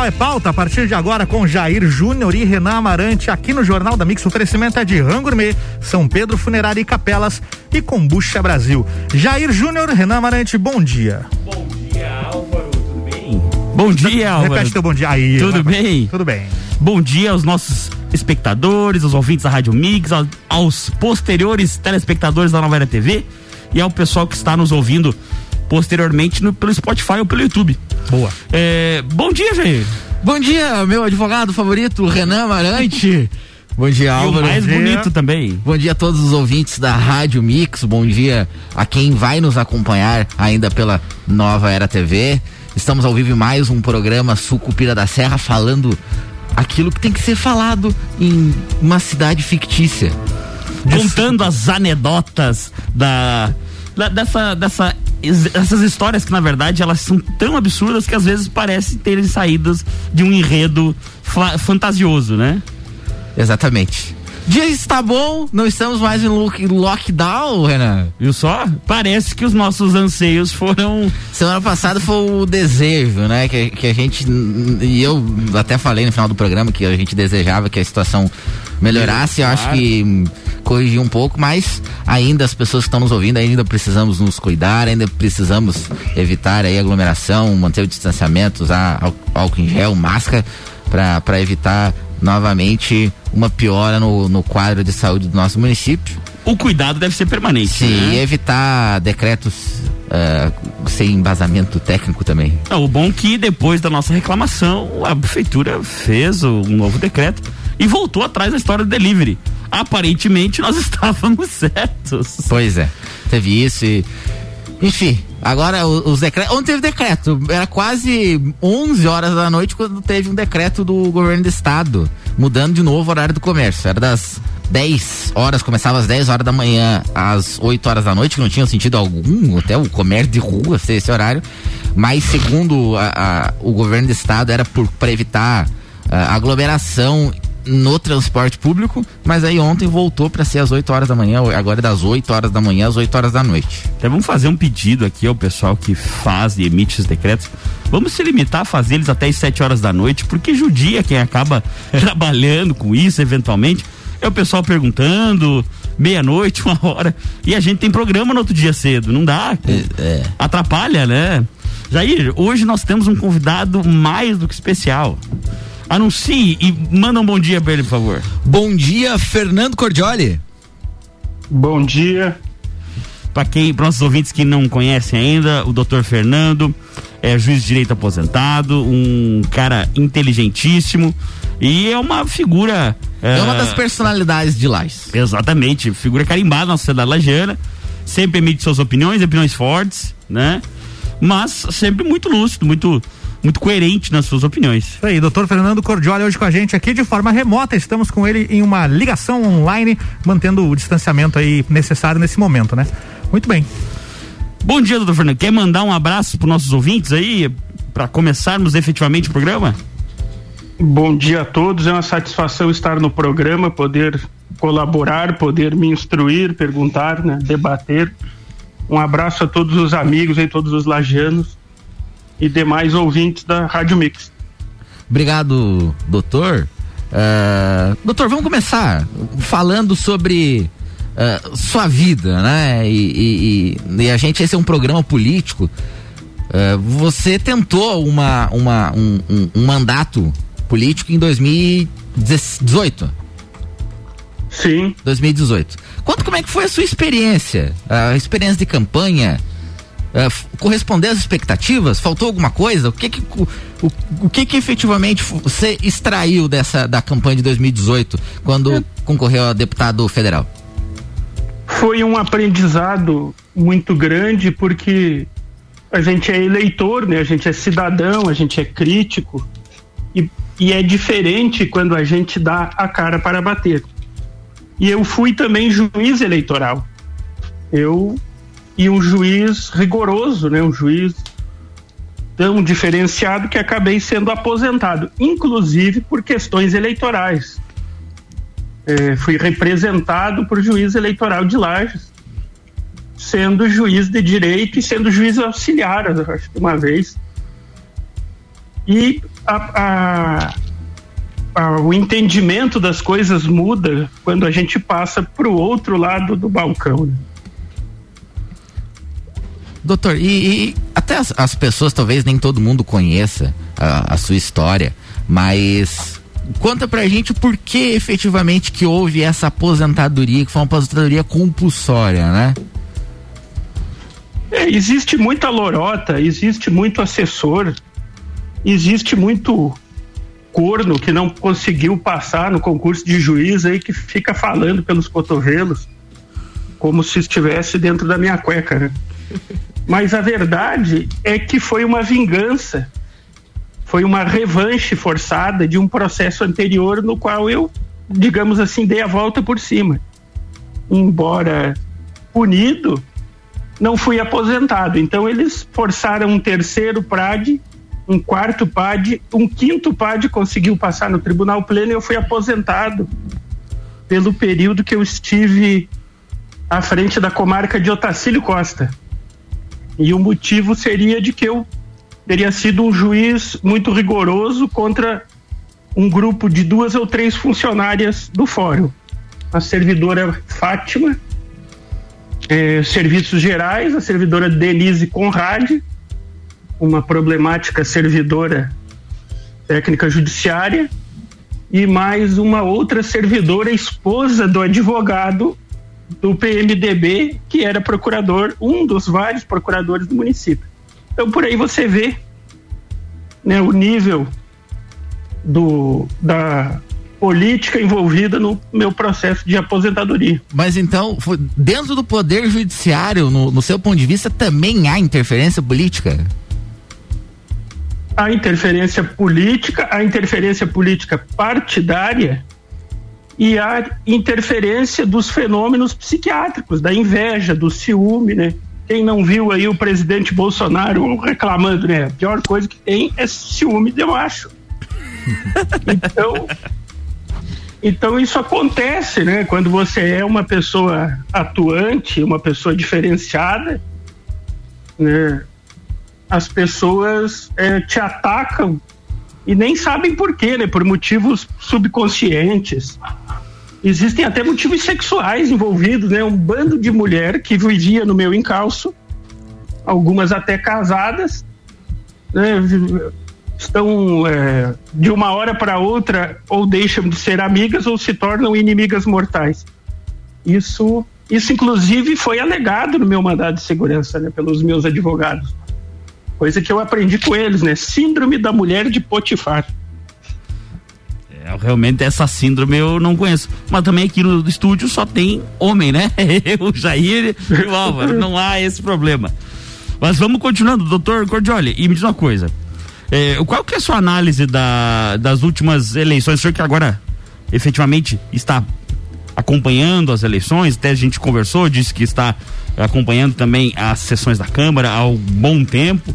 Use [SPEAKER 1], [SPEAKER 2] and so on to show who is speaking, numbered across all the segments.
[SPEAKER 1] Social é pauta a partir de agora com Jair Júnior e Renan Amarante aqui no Jornal da Mix. Oferecimento é de Rangourmet, São Pedro Funerária e Capelas e Combucha Brasil. Jair Júnior, Renan Amarante, bom dia.
[SPEAKER 2] Bom dia, Álvaro, tudo bem? Bom dia, Álvaro.
[SPEAKER 1] Repete teu bom dia. Aí,
[SPEAKER 2] tudo bem?
[SPEAKER 1] Tudo bem.
[SPEAKER 2] Bom dia aos nossos espectadores, aos ouvintes da Rádio Mix, aos, aos posteriores telespectadores da Nova Era TV e ao pessoal que está nos ouvindo posteriormente no, pelo Spotify ou pelo YouTube.
[SPEAKER 1] Boa.
[SPEAKER 2] É, bom dia, Jair.
[SPEAKER 3] Bom dia, meu advogado favorito, Renan Amarante. Bom dia, Álvaro.
[SPEAKER 2] E o mais
[SPEAKER 3] bom
[SPEAKER 2] bonito
[SPEAKER 3] dia.
[SPEAKER 2] também.
[SPEAKER 3] Bom dia a todos os ouvintes da Rádio Mix. Bom dia a quem vai nos acompanhar ainda pela Nova Era TV. Estamos ao vivo em mais um programa Sucupira da Serra falando aquilo que tem que ser falado em uma cidade fictícia.
[SPEAKER 2] Contando as anedotas da, da dessa, dessa essas histórias que na verdade elas são tão absurdas que às vezes parecem terem saídas de um enredo fantasioso, né?
[SPEAKER 3] Exatamente. Dia está bom, não estamos mais em lockdown, Renan.
[SPEAKER 2] Viu só? Parece que os nossos anseios foram.
[SPEAKER 3] Semana passada foi o desejo, né? Que, que a gente. E eu até falei no final do programa que a gente desejava que a situação melhorasse. Eu acho que corrigir um pouco, mas ainda as pessoas que estão nos ouvindo, ainda precisamos nos cuidar, ainda precisamos evitar aí aglomeração, manter o distanciamento, usar álcool em gel, máscara, para evitar novamente uma piora no, no quadro de saúde do nosso município.
[SPEAKER 2] O cuidado deve ser permanente.
[SPEAKER 3] Sim,
[SPEAKER 2] né?
[SPEAKER 3] e evitar decretos uh, sem embasamento técnico também.
[SPEAKER 2] O bom que depois da nossa reclamação, a prefeitura fez um novo decreto e voltou atrás da história do delivery. Aparentemente nós estávamos certos.
[SPEAKER 3] Pois é, teve isso e. Enfim, agora os decretos. Ontem teve decreto, era quase 11 horas da noite quando teve um decreto do governo do estado, mudando de novo o horário do comércio. Era das 10 horas, começava às 10 horas da manhã às 8 horas da noite, que não tinha sentido algum, até o comércio de rua ser esse horário. Mas segundo a, a, o governo do estado, era para evitar a aglomeração no transporte público, mas aí ontem voltou para ser às 8 horas da manhã, agora é das 8 horas da manhã às 8 horas da noite.
[SPEAKER 2] Então vamos fazer um pedido aqui ao pessoal que faz e emite os decretos. Vamos se limitar a fazer eles até as 7 horas da noite, porque judia quem acaba trabalhando com isso eventualmente. É o pessoal perguntando, meia-noite, uma hora. E a gente tem programa no outro dia cedo, não dá.
[SPEAKER 3] É, é.
[SPEAKER 2] Atrapalha, né? Jair, hoje nós temos um convidado mais do que especial. Anuncie e manda um bom dia para ele, por favor.
[SPEAKER 3] Bom dia, Fernando Cordioli.
[SPEAKER 4] Bom dia.
[SPEAKER 2] Para quem, para nossos ouvintes que não conhecem ainda, o doutor Fernando é juiz de direito aposentado, um cara inteligentíssimo e é uma figura.
[SPEAKER 3] É, é uma das personalidades de Lais.
[SPEAKER 2] Exatamente, figura carimbada na sociedade lagiana, sempre emite suas opiniões, opiniões fortes, né? Mas sempre muito lúcido, muito muito coerente nas suas opiniões.
[SPEAKER 1] Isso aí, doutor Fernando Cordioli hoje com a gente aqui de forma remota. Estamos com ele em uma ligação online, mantendo o distanciamento aí necessário nesse momento, né? Muito bem.
[SPEAKER 2] Bom dia, doutor Fernando. Quer mandar um abraço para nossos ouvintes aí, para começarmos efetivamente o programa?
[SPEAKER 4] Bom dia a todos. É uma satisfação estar no programa, poder colaborar, poder me instruir, perguntar, né, debater. Um abraço a todos os amigos e todos os lajanos e demais ouvintes da Rádio Mix.
[SPEAKER 3] Obrigado, doutor. Uh, doutor, vamos começar falando sobre uh, sua vida, né? E, e, e, a gente, esse é um programa político. Uh, você tentou uma, uma, um, um, um mandato político em 2018.
[SPEAKER 4] Sim.
[SPEAKER 3] 2018. Conta como é que foi a sua experiência, a experiência de campanha, uh, corresponder às expectativas? Faltou alguma coisa? O que que, o, o que, que efetivamente você extraiu dessa da campanha de 2018 quando é. concorreu a deputado federal?
[SPEAKER 4] Foi um aprendizado muito grande porque a gente é eleitor, né? A gente é cidadão, a gente é crítico e, e é diferente quando a gente dá a cara para bater. E eu fui também juiz eleitoral. Eu e um juiz rigoroso, né? Um juiz tão diferenciado que acabei sendo aposentado, inclusive por questões eleitorais. É, fui representado por juiz eleitoral de Lages, sendo juiz de direito e sendo juiz auxiliar, acho que uma vez. E a, a, a, o entendimento das coisas muda quando a gente passa para o outro lado do balcão. Né?
[SPEAKER 3] Doutor, e, e até as, as, pessoas, talvez nem todo mundo conheça a, a, sua história, mas conta pra gente por que efetivamente que houve essa aposentadoria, que foi uma aposentadoria compulsória, né?
[SPEAKER 4] É, existe muita lorota, existe muito assessor, existe muito corno que não conseguiu passar no concurso de juiz aí que fica falando pelos cotovelos como se estivesse dentro da minha cueca, né? Mas a verdade é que foi uma vingança, foi uma revanche forçada de um processo anterior no qual eu, digamos assim, dei a volta por cima. Embora punido, não fui aposentado. Então eles forçaram um terceiro PRAD, um quarto PAD, um quinto PAD conseguiu passar no Tribunal Pleno e eu fui aposentado pelo período que eu estive à frente da comarca de Otacílio Costa. E o motivo seria de que eu teria sido um juiz muito rigoroso contra um grupo de duas ou três funcionárias do fórum. A servidora Fátima, eh, Serviços Gerais, a servidora Denise Conrad, uma problemática servidora técnica judiciária, e mais uma outra servidora, esposa do advogado do PMDB, que era procurador, um dos vários procuradores do município. Então por aí você vê né, o nível do, da política envolvida no meu processo de aposentadoria.
[SPEAKER 3] Mas então, dentro do poder judiciário, no, no seu ponto de vista, também há interferência política?
[SPEAKER 4] A interferência política, a interferência política partidária e a interferência dos fenômenos psiquiátricos, da inveja, do ciúme, né? Quem não viu aí o presidente Bolsonaro reclamando, né? A pior coisa que tem é ciúme de macho. Então, então isso acontece, né? Quando você é uma pessoa atuante, uma pessoa diferenciada, né? As pessoas é, te atacam e nem sabem por quê, né? Por motivos subconscientes. Existem até motivos sexuais envolvidos, né? Um bando de mulher que vivia no meu encalço, algumas até casadas, né? estão é, de uma hora para outra ou deixam de ser amigas ou se tornam inimigas mortais. Isso, isso inclusive foi alegado no meu mandado de segurança, né? Pelos meus advogados. Coisa que eu aprendi com eles, né? Síndrome da mulher de Potifar.
[SPEAKER 2] É, realmente essa síndrome eu não conheço. Mas também aqui no estúdio só tem homem, né? o Jair e o Álvaro. Não há esse problema. Mas vamos continuando, doutor Cordioli. E me diz uma coisa. É, qual que é a sua análise da, das últimas eleições? O senhor que agora efetivamente está acompanhando as eleições, até a gente conversou, disse que está acompanhando também as sessões da Câmara há um bom tempo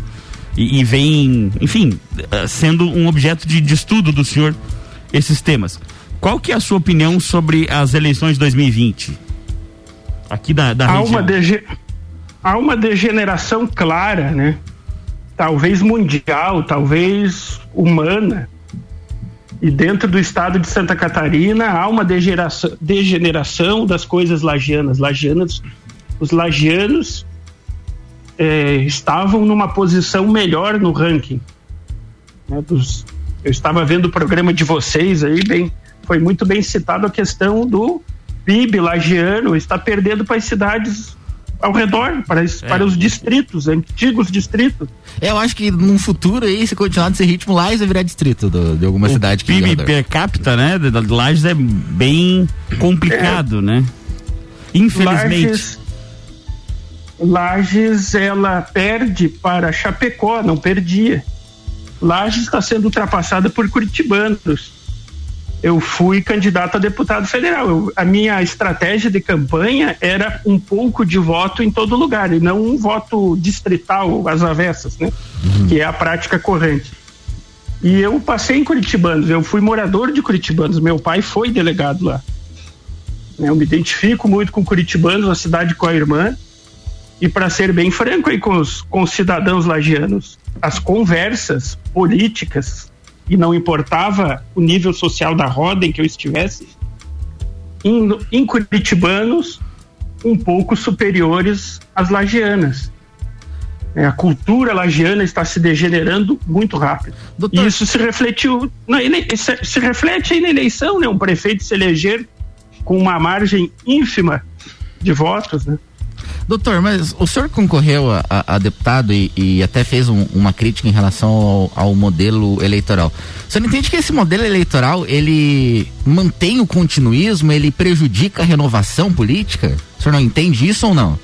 [SPEAKER 2] e, e vem, enfim, eh, sendo um objeto de, de estudo do senhor esses temas. Qual que é a sua opinião sobre as eleições de 2020? Aqui da, da
[SPEAKER 4] há Uma dege... Há uma degeneração clara, né? Talvez mundial, talvez humana. E dentro do estado de Santa Catarina há uma degeneração, degeneração das coisas lagianas. Lagianas os lagianos é, estavam numa posição melhor no ranking. Né, dos, eu estava vendo o programa de vocês aí, bem, foi muito bem citado a questão do PIB lagiano está perdendo para as cidades ao redor, para, é. para os distritos, antigos distritos.
[SPEAKER 3] É, eu acho que num futuro aí, se continuar nesse ritmo, Lages vai virar distrito do, de alguma
[SPEAKER 2] o
[SPEAKER 3] cidade.
[SPEAKER 2] O PIB per capita, né, de Lages é bem complicado, é. né? Infelizmente.
[SPEAKER 4] Lages, Lages, ela perde para Chapecó, não perdia. Lages está sendo ultrapassada por curitibanos. Eu fui candidato a deputado federal. Eu, a minha estratégia de campanha era um pouco de voto em todo lugar, e não um voto distrital, às avessas, né? Uhum. Que é a prática corrente. E eu passei em Curitibanos, eu fui morador de Curitibanos, meu pai foi delegado lá. Eu me identifico muito com Curitibanos, a cidade com a irmã, E para ser bem franco aí com os, com os cidadãos lagianos, as conversas políticas, e não importava o nível social da roda em que eu estivesse, em, em curitibanos um pouco superiores às lagianas. É, a cultura lagiana está se degenerando muito rápido. Doutor... E isso se refletiu, na ele, se, se, reflete aí na eleição, né? Um prefeito se eleger com uma margem ínfima de votos, né?
[SPEAKER 3] Doutor, mas o senhor concorreu a, a, a deputado e, e, até fez um, uma crítica em relação ao, ao, modelo eleitoral. O senhor entende que esse modelo eleitoral ele mantém o continuismo, ele prejudica a renovação política? O senhor não entende isso ou não?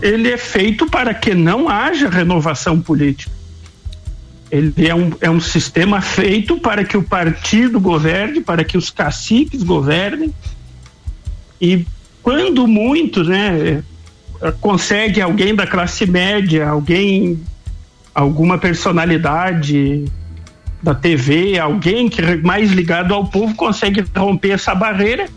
[SPEAKER 4] Ele é feito para que não haja renovação política. Ele é um, é um sistema feito para que o partido governe, para que os caciques governem e quando muito, né, consegue alguém da classe média, alguém, alguma personalidade da TV, alguém que é mais ligado ao povo consegue romper essa barreira,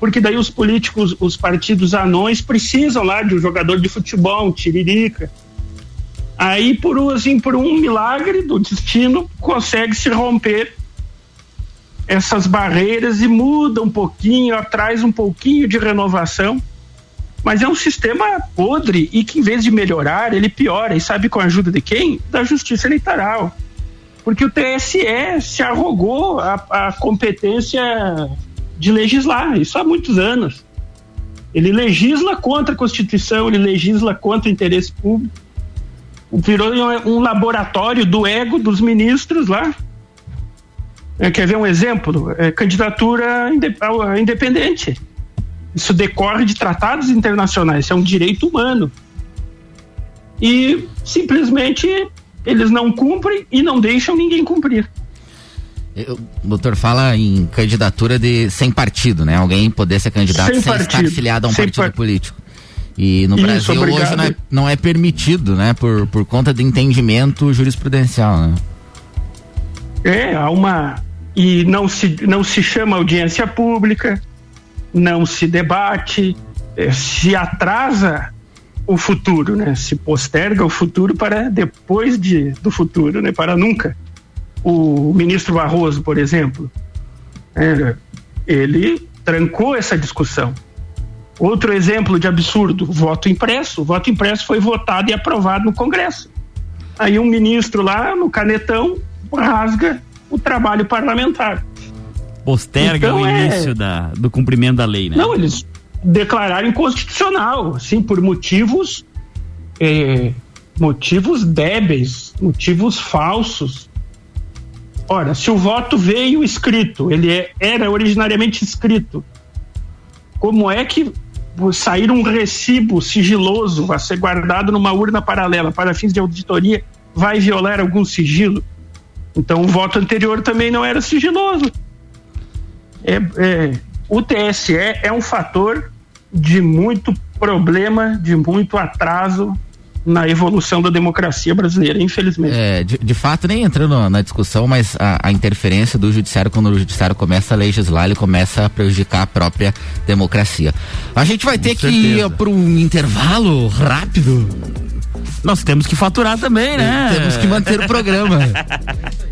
[SPEAKER 4] porque daí os políticos, os partidos anões precisam lá de um jogador de futebol, um tiririca. Aí por assim, por um milagre do destino consegue se romper essas barreiras e muda um pouquinho, traz um pouquinho de renovação. Mas é um sistema podre e que, em vez de melhorar, ele piora. E sabe com a ajuda de quem? Da Justiça Eleitoral. Porque o TSE se arrogou a, a competência de legislar, isso há muitos anos. Ele legisla contra a Constituição, ele legisla contra o interesse público. Virou um laboratório do ego dos ministros lá. É, quer ver um exemplo? É, candidatura independente. Isso decorre de tratados internacionais, isso é um direito humano. E simplesmente eles não cumprem e não deixam ninguém cumprir.
[SPEAKER 3] O doutor fala em candidatura de sem partido, né? Alguém poder ser candidato sem, sem estar afiliado a um partido par... político. E no Isso, Brasil obrigado. hoje não é, não é, permitido, né? Por, por conta de entendimento jurisprudencial, né?
[SPEAKER 4] É, há uma e não se, não se chama audiência pública, não se debate, é, se atrasa o futuro, né? Se posterga o futuro para depois de, do futuro, né? Para nunca. O ministro Barroso, por exemplo, é, ele trancou essa discussão. Outro exemplo de absurdo, voto impresso. O voto impresso foi votado e aprovado no Congresso. Aí um ministro lá no canetão rasga o trabalho parlamentar.
[SPEAKER 2] Posterga então, o é- início é... da, do cumprimento da lei, né?
[SPEAKER 4] Não, eles declararam inconstitucional, assim, por motivos é, motivos débeis, motivos falsos. Ora, se o voto veio escrito, ele é, era originariamente escrito, como é que sair um recibo sigiloso a ser guardado numa urna paralela para fins de auditoria vai violar algum sigilo? Então o voto anterior também não era sigiloso. É, é, o TSE é um fator de muito problema, de muito atraso na evolução da democracia brasileira, infelizmente.
[SPEAKER 3] É, de, de fato, nem entrando na discussão, mas a, a, interferência do judiciário, quando o judiciário começa a legislar, ele começa a prejudicar a própria democracia. A gente vai Com ter certeza. que ir para um intervalo rápido.
[SPEAKER 2] Nós temos que faturar também, né?
[SPEAKER 3] Temos que manter o programa.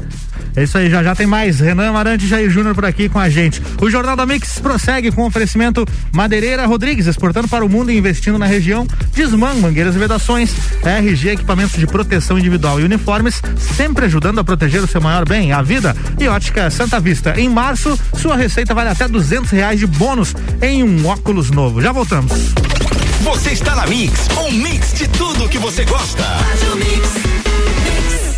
[SPEAKER 1] É isso aí, já já tem mais. Renan Marante e Jair Júnior por aqui com a gente. O Jornal da Mix prossegue com oferecimento Madeireira Rodrigues, exportando para o mundo e investindo na região. Desman, mangueiras e vedações, RG, equipamentos de proteção individual e uniformes, sempre ajudando a proteger o seu maior bem, a vida. E ótica Santa Vista. Em março, sua receita vale até duzentos reais de bônus em um óculos novo. Já voltamos.
[SPEAKER 5] Você está na Mix, um mix de tudo que você gosta. Faz o mix.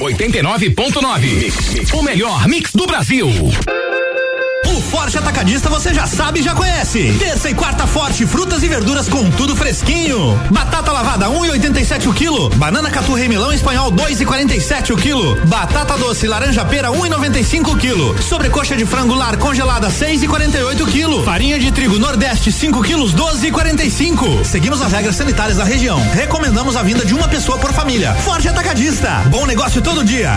[SPEAKER 5] 89.9. O melhor mix do Brasil. Forte Atacadista você já sabe e já conhece. Terça e quarta forte, frutas e verduras com tudo fresquinho. Batata lavada 1,87 um o quilo. Banana catu melão espanhol 2,47 o quilo. Batata doce laranja pera 1,95 um o quilo. Sobrecoxa de frango lar congelada 6,48 o quilo. Farinha de trigo Nordeste 5 quilos 12,45. Seguimos as regras sanitárias da região. Recomendamos a vinda de uma pessoa por família. Forte Atacadista. Bom negócio todo dia.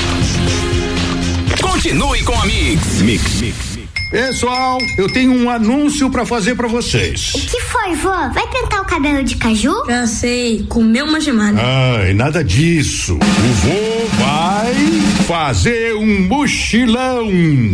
[SPEAKER 6] Continue com a Mix.
[SPEAKER 5] Mix. Mix.
[SPEAKER 7] Pessoal, eu tenho um anúncio para fazer para vocês.
[SPEAKER 8] O que foi, vó? Vai pintar o cabelo de caju?
[SPEAKER 9] Já sei, comeu uma gemada.
[SPEAKER 7] Ai, nada disso. O vô vai fazer um mochilão.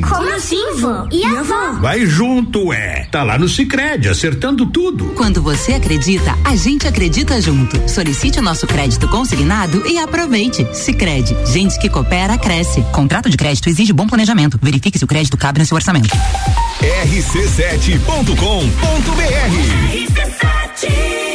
[SPEAKER 8] Como assim, vô? E a avó?
[SPEAKER 7] Vai junto, é. Tá lá no Sicredi, acertando tudo.
[SPEAKER 10] Quando você acredita, a gente acredita junto. Solicite o nosso crédito consignado e aproveite. Sicredi, gente que coopera cresce. Contrato de crédito exige bom planejamento. Verifique se o crédito cabe no seu orçamento
[SPEAKER 5] rc7.com.br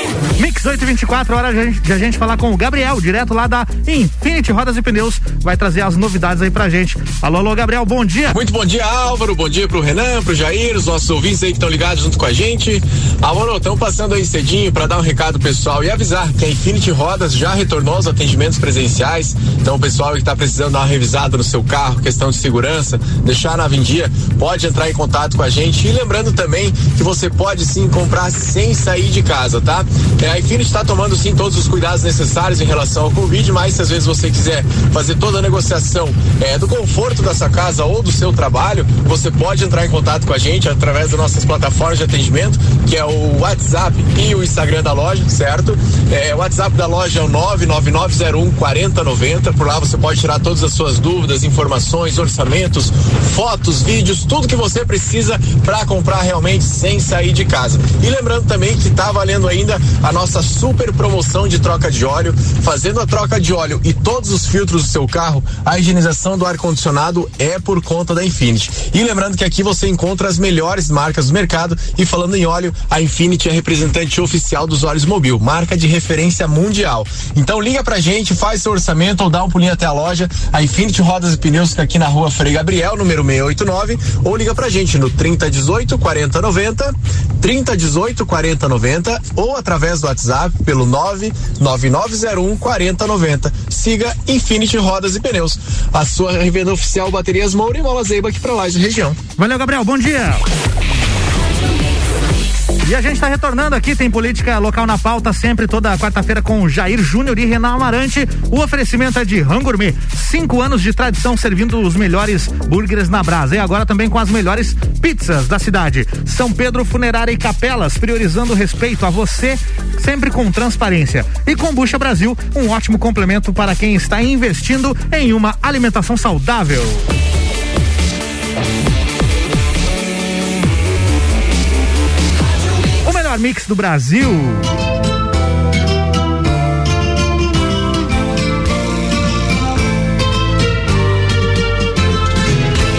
[SPEAKER 1] Mix 824, hora de a, gente, falar com o Gabriel, direto lá da Infinity Rodas e Pneus. Vai trazer as novidades aí pra gente. Alô, alô, Gabriel, bom dia.
[SPEAKER 11] Muito bom dia, Álvaro. Bom dia pro Renan, pro Jair, os nossos ouvintes aí que estão ligados junto com a gente. Álvaro, estamos passando aí cedinho para dar um recado pessoal e avisar que a Infinity Rodas já retornou aos atendimentos presenciais. Então, o pessoal que está precisando dar uma revisada no seu carro, questão de segurança, deixar na vendia, pode entrar em contato com a gente. E lembrando também que você pode sim comprar sem sair de casa, tá? É, a Infinity está tomando sim todos os cuidados necessários em relação ao Covid, mas se às vezes você quiser fazer toda a negociação é, do conforto da sua casa ou do seu trabalho, você pode entrar em contato com a gente através das nossas plataformas de atendimento, que é o WhatsApp e o Instagram da loja, certo? É, o WhatsApp da loja é o 99901 4090. Por lá você pode tirar todas as suas dúvidas, informações, orçamentos, fotos, vídeos, tudo que você precisa para comprar realmente sem sair de casa. E lembrando também que está valendo ainda a nossa super promoção de troca de óleo. Fazendo a troca de óleo e todos os filtros do seu carro, a higienização do ar-condicionado é por conta da Infinity. E lembrando que aqui você encontra as melhores marcas do mercado. E falando em óleo, a Infinity é representante oficial dos óleos Mobil, marca de referência mundial. Então liga pra gente, faz seu orçamento ou dá um pulinho até a loja. A Infinity Rodas e Pneus fica aqui na rua Frei Gabriel, número 689, ou liga pra gente no 3018 4090, 3018 4090 ou através do WhatsApp pelo 99901 4090. Siga Infinity Rodas e Pneus, a sua revenda oficial Baterias Moura e Mola Zeiba aqui pra Laje região.
[SPEAKER 1] Valeu, Gabriel, bom dia. E a gente está retornando aqui, tem política local na pauta, sempre toda quarta-feira com Jair Júnior e Renan Amarante. O oferecimento é de Rangourmet. Cinco anos de tradição servindo os melhores burgers na brasa. E agora também com as melhores pizzas da cidade. São Pedro Funerária e Capelas, priorizando o respeito a você, sempre com transparência. E Combucha Brasil, um ótimo complemento para quem está investindo em uma alimentação saudável. Melhor mix do Brasil.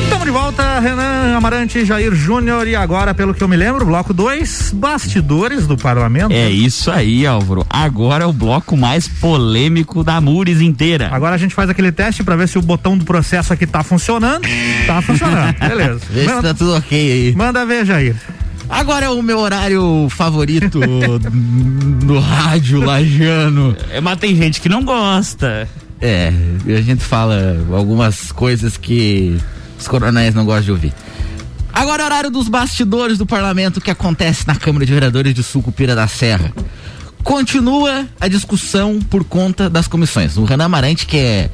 [SPEAKER 1] Estamos de volta, Renan Amarante, Jair Júnior e agora, pelo que eu me lembro, bloco 2, bastidores do parlamento.
[SPEAKER 2] É isso aí, Álvaro. Agora é o bloco mais polêmico da Mures inteira.
[SPEAKER 1] Agora a gente faz aquele teste pra ver se o botão do processo aqui tá funcionando. Tá funcionando, beleza.
[SPEAKER 3] Vê se tá tudo ok aí.
[SPEAKER 1] Manda ver, Jair.
[SPEAKER 3] Agora é o meu horário favorito do rádio lajano.
[SPEAKER 2] É, mas tem gente que não gosta.
[SPEAKER 3] É, a gente fala algumas coisas que os coronéis não gostam de ouvir. Agora é o horário dos bastidores do parlamento que acontece na Câmara de Vereadores de Sucupira da Serra. Continua a discussão por conta das comissões. O Renan Amarante, que é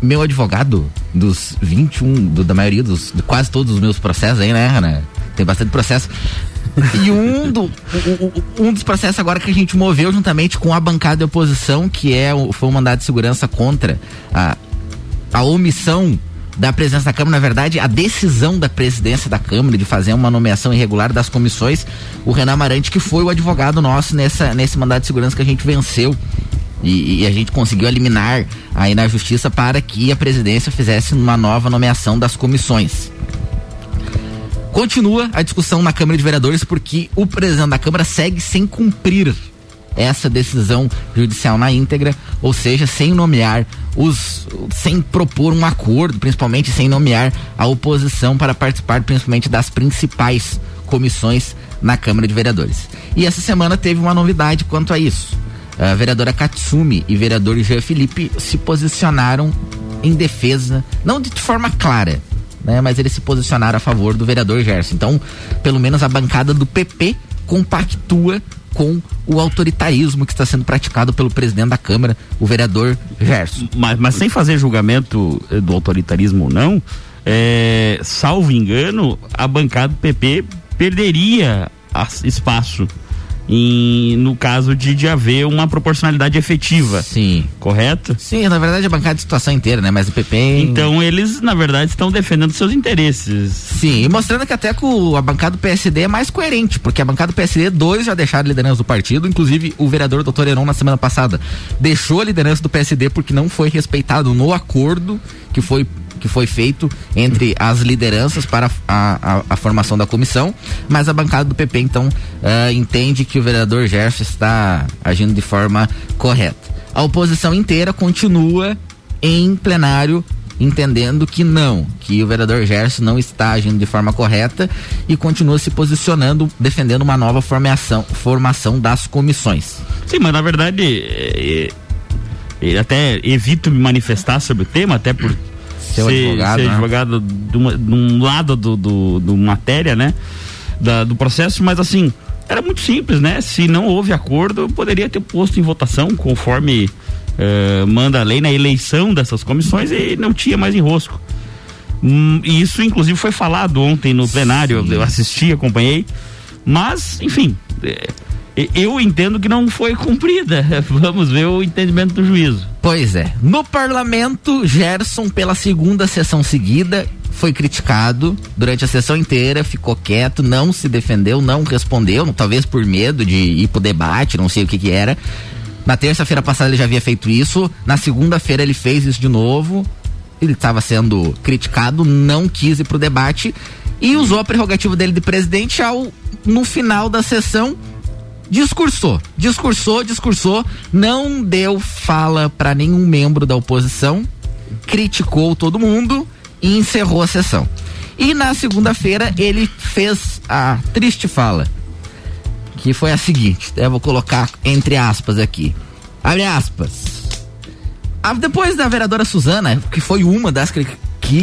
[SPEAKER 3] meu advogado dos 21, do- da maioria dos, de quase todos os meus processos aí, né, Renan? Tem bastante processo. E um, do, um dos processos agora que a gente moveu juntamente com a bancada de oposição, que é foi um mandado de segurança contra a, a omissão da presidência da Câmara, na verdade, a decisão da presidência da Câmara de fazer uma nomeação irregular das comissões, o Renan Amarante, que foi o advogado nosso nessa, nesse mandado de segurança que a gente venceu. E, e a gente conseguiu eliminar aí na justiça para que a presidência fizesse uma nova nomeação das comissões. Continua a discussão na Câmara de Vereadores porque o presidente da Câmara segue sem cumprir essa decisão judicial na íntegra, ou seja, sem nomear os, sem propor um acordo, principalmente sem nomear a oposição para participar, principalmente das principais comissões na Câmara de Vereadores. E essa semana teve uma novidade quanto a isso. A vereadora Katsumi e vereador Jean Felipe se posicionaram em defesa, não de forma clara, né, mas eles se posicionaram a favor do vereador Gerson. Então, pelo menos a bancada do PP compactua com o autoritarismo que está sendo praticado pelo presidente da Câmara, o vereador Gerson.
[SPEAKER 2] Mas, mas sem fazer julgamento eh, do autoritarismo ou não, é, salvo engano, a bancada do PP perderia espaço em, no caso de, de haver uma proporcionalidade efetiva.
[SPEAKER 3] Sim.
[SPEAKER 2] Correto?
[SPEAKER 3] Sim, na verdade a bancada de situação inteira, né? Mas o PP.
[SPEAKER 2] Então eles, na verdade, estão defendendo seus interesses.
[SPEAKER 3] Sim, e mostrando que até que o- a bancada do PSD é mais coerente, porque a bancada do PSD, dois já deixaram a liderança do partido, inclusive o vereador doutor Heron na semana passada deixou a liderança do PSD porque não foi respeitado no acordo que foi que foi feito entre as lideranças para a, a- a formação da comissão, mas a bancada do PP então ah, entende que o vereador Gerson está agindo de forma correta. A oposição inteira continua em plenário entendendo que não, que o vereador Gerson não está agindo de forma correta e continua se posicionando, defendendo uma nova formação, formação das comissões.
[SPEAKER 2] Sim, mas na verdade, é, é, até evito me manifestar sobre o tema, até por
[SPEAKER 3] Ser advogado,
[SPEAKER 2] ser
[SPEAKER 3] né?
[SPEAKER 2] advogado de, uma- de um lado do, do, do matéria, né? Da- do processo, mas assim, era muito simples, né? Se não houve acordo, eu poderia ter posto em votação conforme eh, manda a lei na eleição dessas comissões e não tinha mais enrosco. Hum, e isso, inclusive, foi falado ontem no plenário. Eu, eu assisti, acompanhei. Mas, enfim, eh, eu entendo que não foi cumprida. Vamos ver o entendimento do juízo.
[SPEAKER 3] Pois é. No parlamento, Gerson, pela segunda sessão seguida, foi criticado durante a sessão inteira, ficou quieto, não se defendeu, não respondeu, talvez por medo de ir pro debate, não sei o que que era. Na terça-feira passada ele já havia feito isso, na segunda-feira ele fez isso de novo. Ele estava sendo criticado, não quis ir pro debate e usou a prerrogativa dele de presidente ao no final da sessão discursou, discursou, discursou, não deu fala para nenhum membro da oposição, criticou todo mundo e encerrou a sessão. E na segunda-feira ele fez a triste fala, que foi a seguinte, eu vou colocar entre aspas aqui. Abre aspas. Ah, depois da vereadora Suzana, que foi uma das que,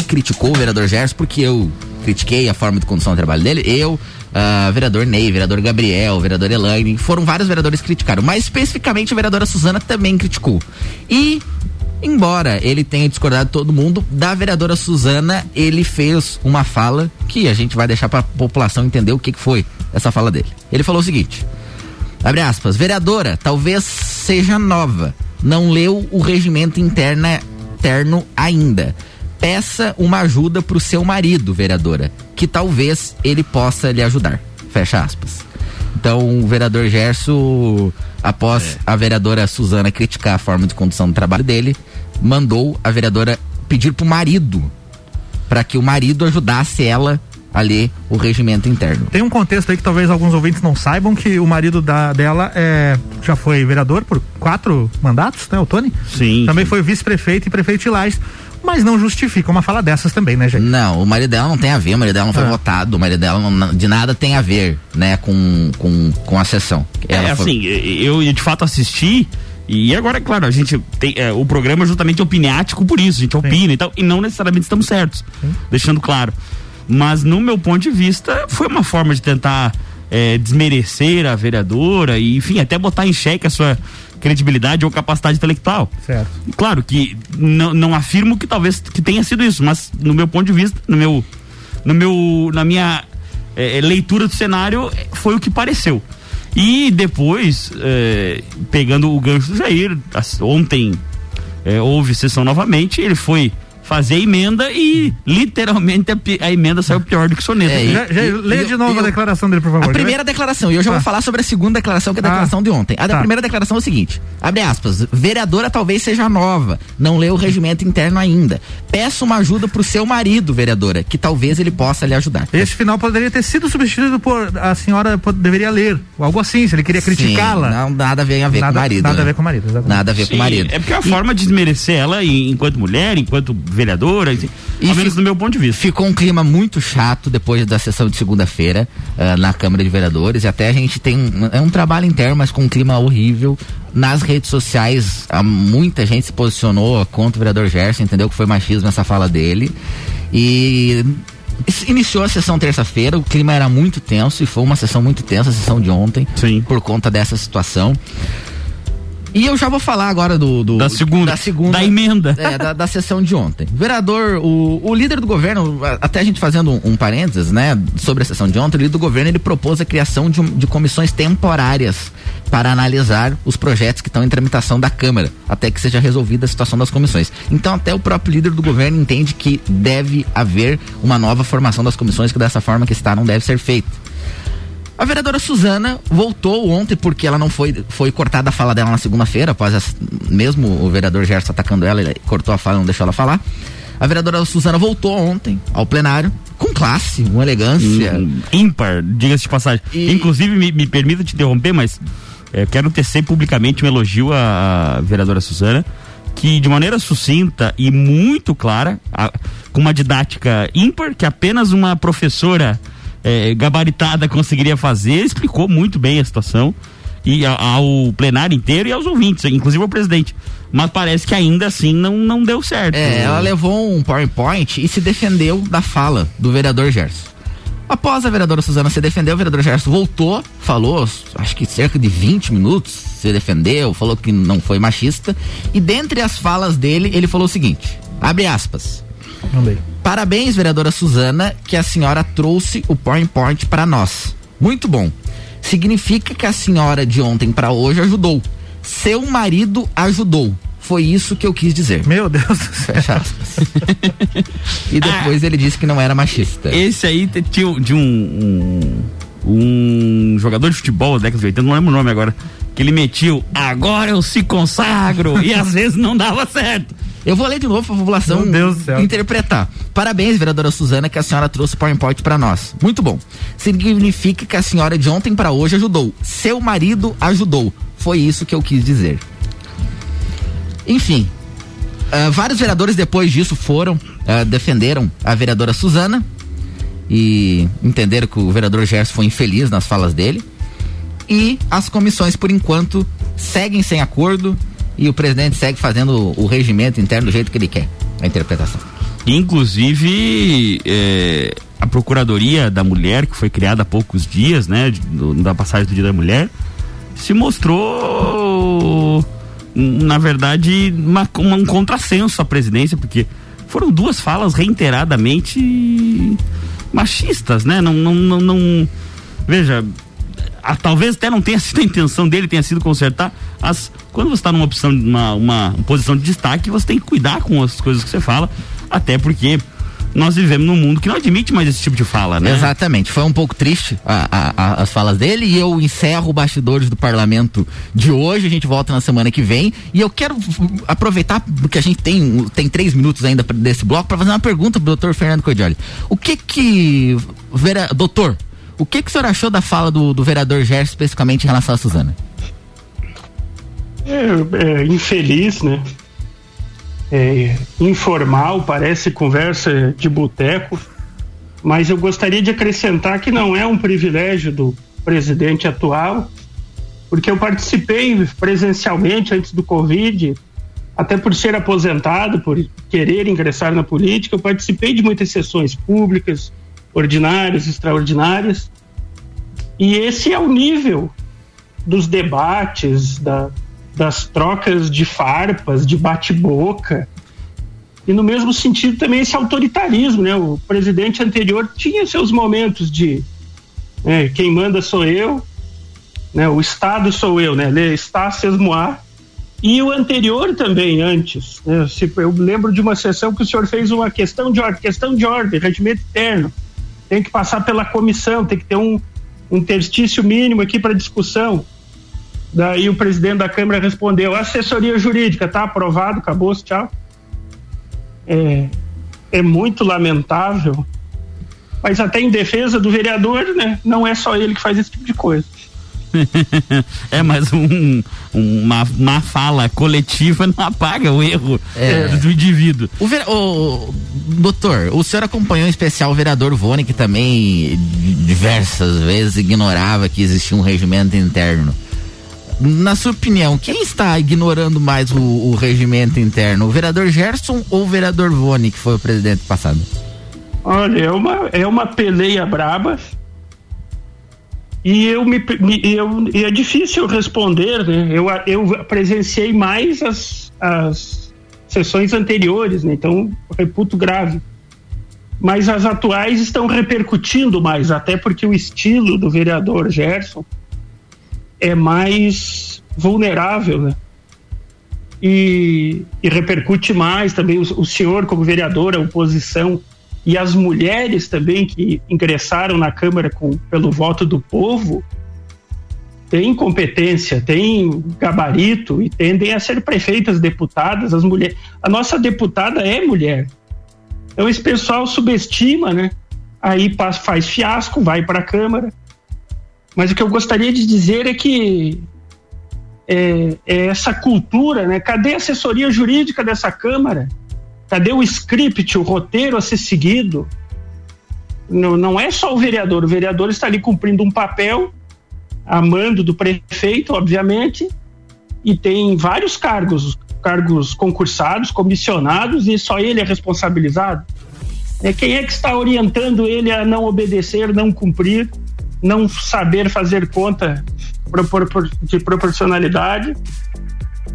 [SPEAKER 3] criticou o vereador Gerson, porque eu critiquei a forma de condução do trabalho dele, eu ah, vereador Ney, vereador Gabriel, vereador Elaine, foram vários vereadores que criticaram, mas especificamente a vereadora Suzana também criticou. E Embora ele tenha discordado todo mundo, da vereadora Suzana, ele fez uma fala que a gente vai deixar para a população entender o que, que foi essa fala dele. Ele falou o seguinte: abre aspas, vereadora, talvez seja nova, não leu o regimento interna, interno ainda. Peça uma ajuda pro seu marido, vereadora, que talvez ele possa lhe ajudar. Fecha aspas. Então, o vereador Gerson, após a vereadora Suzana criticar a forma de condução do trabalho dele, mandou a vereadora pedir pro marido para que o marido ajudasse ela a ler o regimento interno.
[SPEAKER 1] Tem um contexto aí que talvez alguns ouvintes não saibam que o marido da, dela é, já foi vereador por quatro mandatos, né? O Tony?
[SPEAKER 2] Sim.
[SPEAKER 1] Também foi vice-prefeito e prefeito de Lages. Mas não justifica uma fala dessas também, né, gente?
[SPEAKER 3] Não, o marido dela não tem a ver, o marido dela não foi
[SPEAKER 1] Ah.
[SPEAKER 3] votado, o marido dela não- de nada tem a ver, né, com, com, com a sessão. Ela
[SPEAKER 2] é
[SPEAKER 3] foi-
[SPEAKER 2] assim, eu de fato assisti e agora, é claro, a gente tem é, o programa é justamente opiniático por isso, a gente opina e tal, e não necessariamente estamos certos, deixando claro. Mas no meu ponto de vista, foi uma forma de tentar é, desmerecer a vereadora e, enfim, até botar em xeque a sua credibilidade ou capacidade intelectual.
[SPEAKER 1] Certo.
[SPEAKER 2] Claro que não, não afirmo que talvez que tenha sido isso, mas no meu ponto de vista, no meu, no meu, na minha eh, leitura do cenário, eh, foi o que pareceu. E depois, eh, pegando o gancho do Jair, ontem eh, houve sessão novamente, ele foi fazer a emenda e literalmente a, a emenda saiu pior do que soneto.
[SPEAKER 3] É,
[SPEAKER 1] Já, já,
[SPEAKER 3] e-
[SPEAKER 1] leia de novo
[SPEAKER 3] e-
[SPEAKER 1] a declaração dele, por favor.
[SPEAKER 3] A primeira declaração, e eu já vou
[SPEAKER 1] Ah.
[SPEAKER 3] falar sobre a segunda declaração, que é a
[SPEAKER 1] Ah.
[SPEAKER 3] declaração de ontem. A da
[SPEAKER 1] Tá.
[SPEAKER 3] primeira declaração é o seguinte: abre aspas, vereadora talvez seja nova, não leu o regimento interno ainda. Peço uma ajuda pro seu marido, vereadora, que talvez ele possa lhe ajudar.
[SPEAKER 1] Esse final poderia ter sido substituído por a senhora deveria ler, algo assim, se ele queria
[SPEAKER 3] Sim,
[SPEAKER 1] criticá-la.
[SPEAKER 3] Não, nada a ver, a ver
[SPEAKER 1] Nada-
[SPEAKER 3] com o marido.
[SPEAKER 1] nada a
[SPEAKER 3] né?
[SPEAKER 1] ver com o marido, exatamente.
[SPEAKER 3] Nada a ver com o
[SPEAKER 2] Sim,
[SPEAKER 3] marido.
[SPEAKER 2] É porque é a forma de desmerecer ela enquanto mulher, enquanto vereadora,
[SPEAKER 3] E
[SPEAKER 2] ao menos no meu ponto de vista.
[SPEAKER 3] Ficou um clima muito chato depois da sessão de segunda-feira ah, na Câmara de Vereadores e até a gente tem um- é um trabalho interno, mas com um clima horrível. Nas redes sociais, ah, muita gente se posicionou contra o vereador Gerson, entendeu que foi machismo essa fala dele. E iniciou a sessão terça-feira, o clima era muito tenso e foi uma sessão muito tensa, a sessão de ontem,
[SPEAKER 2] Sim.
[SPEAKER 3] por conta dessa situação. E eu já vou falar agora do, do-
[SPEAKER 2] Da segunda.
[SPEAKER 3] da segunda
[SPEAKER 2] Da emenda.
[SPEAKER 3] é, da, da sessão de ontem. Vereador, o, o líder do governo, até a gente fazendo um, um parênteses, né, sobre a sessão de ontem, o líder do governo ele propôs a criação de, de comissões temporárias para analisar os projetos que estão em tramitação da Câmara, até que seja resolvida a situação das comissões. Então, até o próprio líder do governo entende que deve haver uma nova formação das comissões, que dessa forma que está não deve ser feita. A vereadora Suzana voltou ontem porque ela não foi foi cortada a fala dela na segunda-feira, após as- mesmo o vereador Gerson atacando ela, ele cortou a fala, não deixou ela falar. A vereadora Suzana voltou ontem ao plenário com classe, com elegância.
[SPEAKER 2] Hum, ímpar, diga-se de passagem.
[SPEAKER 3] E-
[SPEAKER 2] Inclusive, me, me permita te interromper, mas eh, quero tecer publicamente um elogio à, à vereadora Suzana, que de maneira sucinta e muito clara, a- com uma didática ímpar, que apenas uma professora eh, gabaritada conseguiria fazer, explicou muito bem a situação. E ao plenário inteiro e aos ouvintes, inclusive ao presidente. Mas parece que ainda assim não, não deu certo.
[SPEAKER 3] É, ela levou um PowerPoint e se defendeu da fala do vereador Gerson. Após a vereadora Suzana se defender, o vereador Gerson voltou, falou, acho que cerca de 20 minutos, se defendeu, falou que não foi machista. E dentre as falas dele, ele falou o seguinte: abre aspas.
[SPEAKER 1] Mandei.
[SPEAKER 3] Parabéns, vereadora Suzana, que a senhora trouxe o PowerPoint para nós. Muito bom. Significa que a senhora de ontem para hoje ajudou. Seu marido ajudou. Foi isso que eu quis dizer.
[SPEAKER 1] Meu Deus do céu.
[SPEAKER 3] Fecha aspas. e depois ele disse que não era machista.
[SPEAKER 2] Esse aí tinha de um, um, um jogador de futebol da década de 80, não lembro o nome agora, que ele metia o agora eu se consagro e às vezes não dava certo.
[SPEAKER 3] Eu vou ler de novo para a população interpretar. Parabéns, vereadora Suzana, que a senhora trouxe o PowerPoint para nós. Muito bom. Significa que a senhora de ontem para hoje ajudou. Seu marido ajudou. Foi isso que eu quis dizer. Enfim, ah, vários vereadores depois disso foram, ah, defenderam a vereadora Suzana e entenderam que o vereador Gerson foi infeliz nas falas dele. E as comissões, por enquanto, seguem sem acordo e o presidente segue fazendo o regimento interno do jeito que ele quer, a interpretação.
[SPEAKER 2] Inclusive, é, a Procuradoria da Mulher, que foi criada há poucos dias, né, do- da passagem do Dia da Mulher, se mostrou, na verdade, uma, uma- um contrassenso à presidência, porque foram duas falas reiteradamente machistas, né? Não, não, não, não- veja, a- talvez até não tenha sido a intenção dele, tenha sido consertar. As, quando você está numa opção, uma, uma posição de destaque, você tem que cuidar com as coisas que você fala, até porque nós vivemos num mundo que não admite mais esse tipo de fala, né?
[SPEAKER 3] Exatamente, foi um pouco triste a- a- a- as falas dele e eu encerro o bastidores do parlamento de hoje, a gente volta na semana que vem e eu quero aproveitar porque a gente tem, tem três minutos ainda desse bloco para fazer uma pergunta pro doutor Fernando Cordioli. O que que, vera, doutor, o que que o senhor achou da fala do, do vereador Gerson especificamente em relação a Suzana?
[SPEAKER 4] É, é infeliz, né? É, informal, parece conversa de boteco, mas eu gostaria de acrescentar que não é um privilégio do presidente atual, porque eu participei presencialmente antes do Covid, até por ser aposentado, por querer ingressar na política, eu participei de muitas sessões públicas, ordinárias, extraordinárias, e esse é o nível dos debates, da, das trocas de farpas, de bate-boca. E no mesmo sentido também esse autoritarismo, né? O presidente anterior tinha seus momentos de né, quem manda sou eu, né? O Estado sou eu, né? Le está sesmoar. E o anterior também, antes. Né? Eu lembro de uma sessão que o senhor fez uma questão de ordem, questão de ordem, regimento interno. Tem que passar pela comissão, tem que ter um, um interstício mínimo aqui para discussão. Daí o presidente da Câmara respondeu: assessoria jurídica, tá aprovado, acabou, tchau. É, é muito lamentável, mas até em defesa do vereador, né? Não é só ele que faz esse tipo de coisa.
[SPEAKER 2] é, mas um, uma, uma fala coletiva não apaga o erro
[SPEAKER 3] É.
[SPEAKER 2] do indivíduo.
[SPEAKER 3] O, vera- o- doutor, o senhor acompanhou em especial o vereador Vone, que também diversas vezes ignorava que existia um regimento interno. Na sua opinião, quem está ignorando mais o, o regimento interno? O vereador Gerson ou o vereador Vone, que foi o presidente passado?
[SPEAKER 4] Olha, é uma, é uma peleia braba. E eu me, me- eu, e é difícil responder, né? Eu, eu presenciei mais as, as sessões anteriores, né? Então reputo grave. Mas as atuais estão repercutindo mais, até porque o estilo do vereador Gerson é mais vulnerável, né? E, e repercute mais também o, o senhor como vereador, a oposição e as mulheres também que ingressaram na Câmara com, pelo voto do povo têm competência, têm gabarito e tendem a ser prefeitas, deputadas, as mulheres. A nossa deputada é mulher. Então esse pessoal subestima, né? Aí faz fiasco, vai para a Câmara. Mas o que eu gostaria de dizer é que é, é essa cultura, né? Cadê a assessoria jurídica dessa Câmara? Cadê o script, o roteiro a ser seguido? Não, não é só o vereador, o vereador está ali cumprindo um papel, a mando do prefeito, obviamente, e tem vários cargos, cargos concursados, comissionados, e só ele é responsabilizado. É quem é que está orientando ele a não obedecer, não cumprir, não saber fazer conta de proporcionalidade?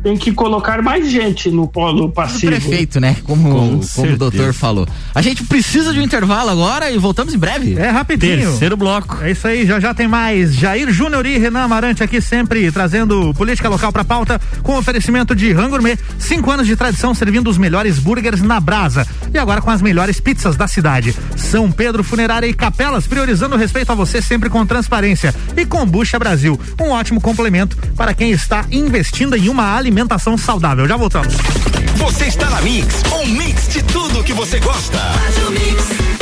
[SPEAKER 4] Tem que colocar mais gente no polo passivo.
[SPEAKER 3] Prefeito, né? Como,
[SPEAKER 2] Com
[SPEAKER 3] como o doutor falou. A gente precisa de um intervalo agora e voltamos em breve.
[SPEAKER 1] É rapidinho.
[SPEAKER 2] Terceiro bloco.
[SPEAKER 1] É isso aí, já já tem mais. Jair Júnior e Renan Amarante aqui sempre trazendo política local pra pauta com oferecimento de Rango Gourmet. Cinco anos de tradição servindo os melhores burgers na brasa. E agora com as melhores pizzas da cidade. São Pedro Funerária e Capelas, priorizando o respeito a você sempre com transparência. E Combucha Brasil, um ótimo complemento para quem está investindo em uma alimentação saudável. Já voltamos.
[SPEAKER 6] Você está na Mix, um mix de tudo que você gosta.
[SPEAKER 12] São Pedro.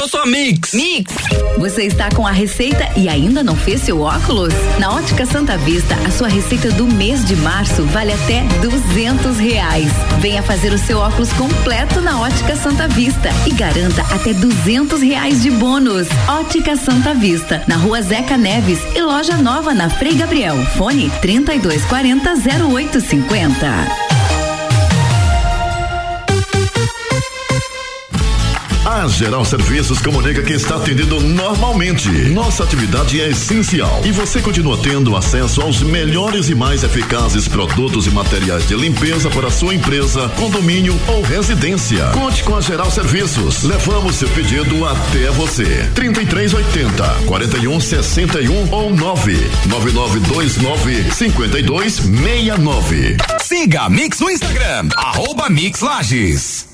[SPEAKER 13] Eu sou a Mix.
[SPEAKER 14] Mix. Você está com a receita e ainda não fez seu óculos? Na Ótica Santa Vista, a sua receita do mês de março vale até duzentos reais. Venha fazer o seu óculos completo na Ótica Santa Vista e garanta até duzentos reais de bônus. Ótica Santa Vista, na rua Zeca Neves e loja nova na Frei Gabriel. Fone 3240 0850.
[SPEAKER 15] A Geral Serviços comunica que está atendendo normalmente. Nossa atividade é essencial e você continua tendo acesso aos melhores e mais eficazes produtos e materiais de limpeza para sua empresa, condomínio ou residência. Conte com a Geral Serviços. Levamos seu pedido até você. 3380 4161 ou 99929 5269.
[SPEAKER 6] Siga a Mix no Instagram, arroba Mix Lages.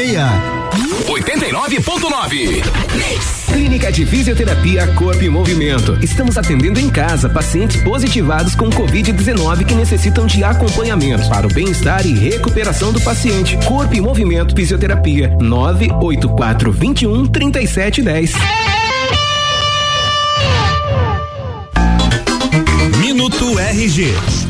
[SPEAKER 6] 89.9
[SPEAKER 12] Clínica de Fisioterapia Corpo e Movimento. Estamos atendendo em casa pacientes positivados com Covid-19 que necessitam de acompanhamento para o bem-estar e recuperação do paciente. Corpo e Movimento Fisioterapia 984 21 3710.
[SPEAKER 5] Minuto RG.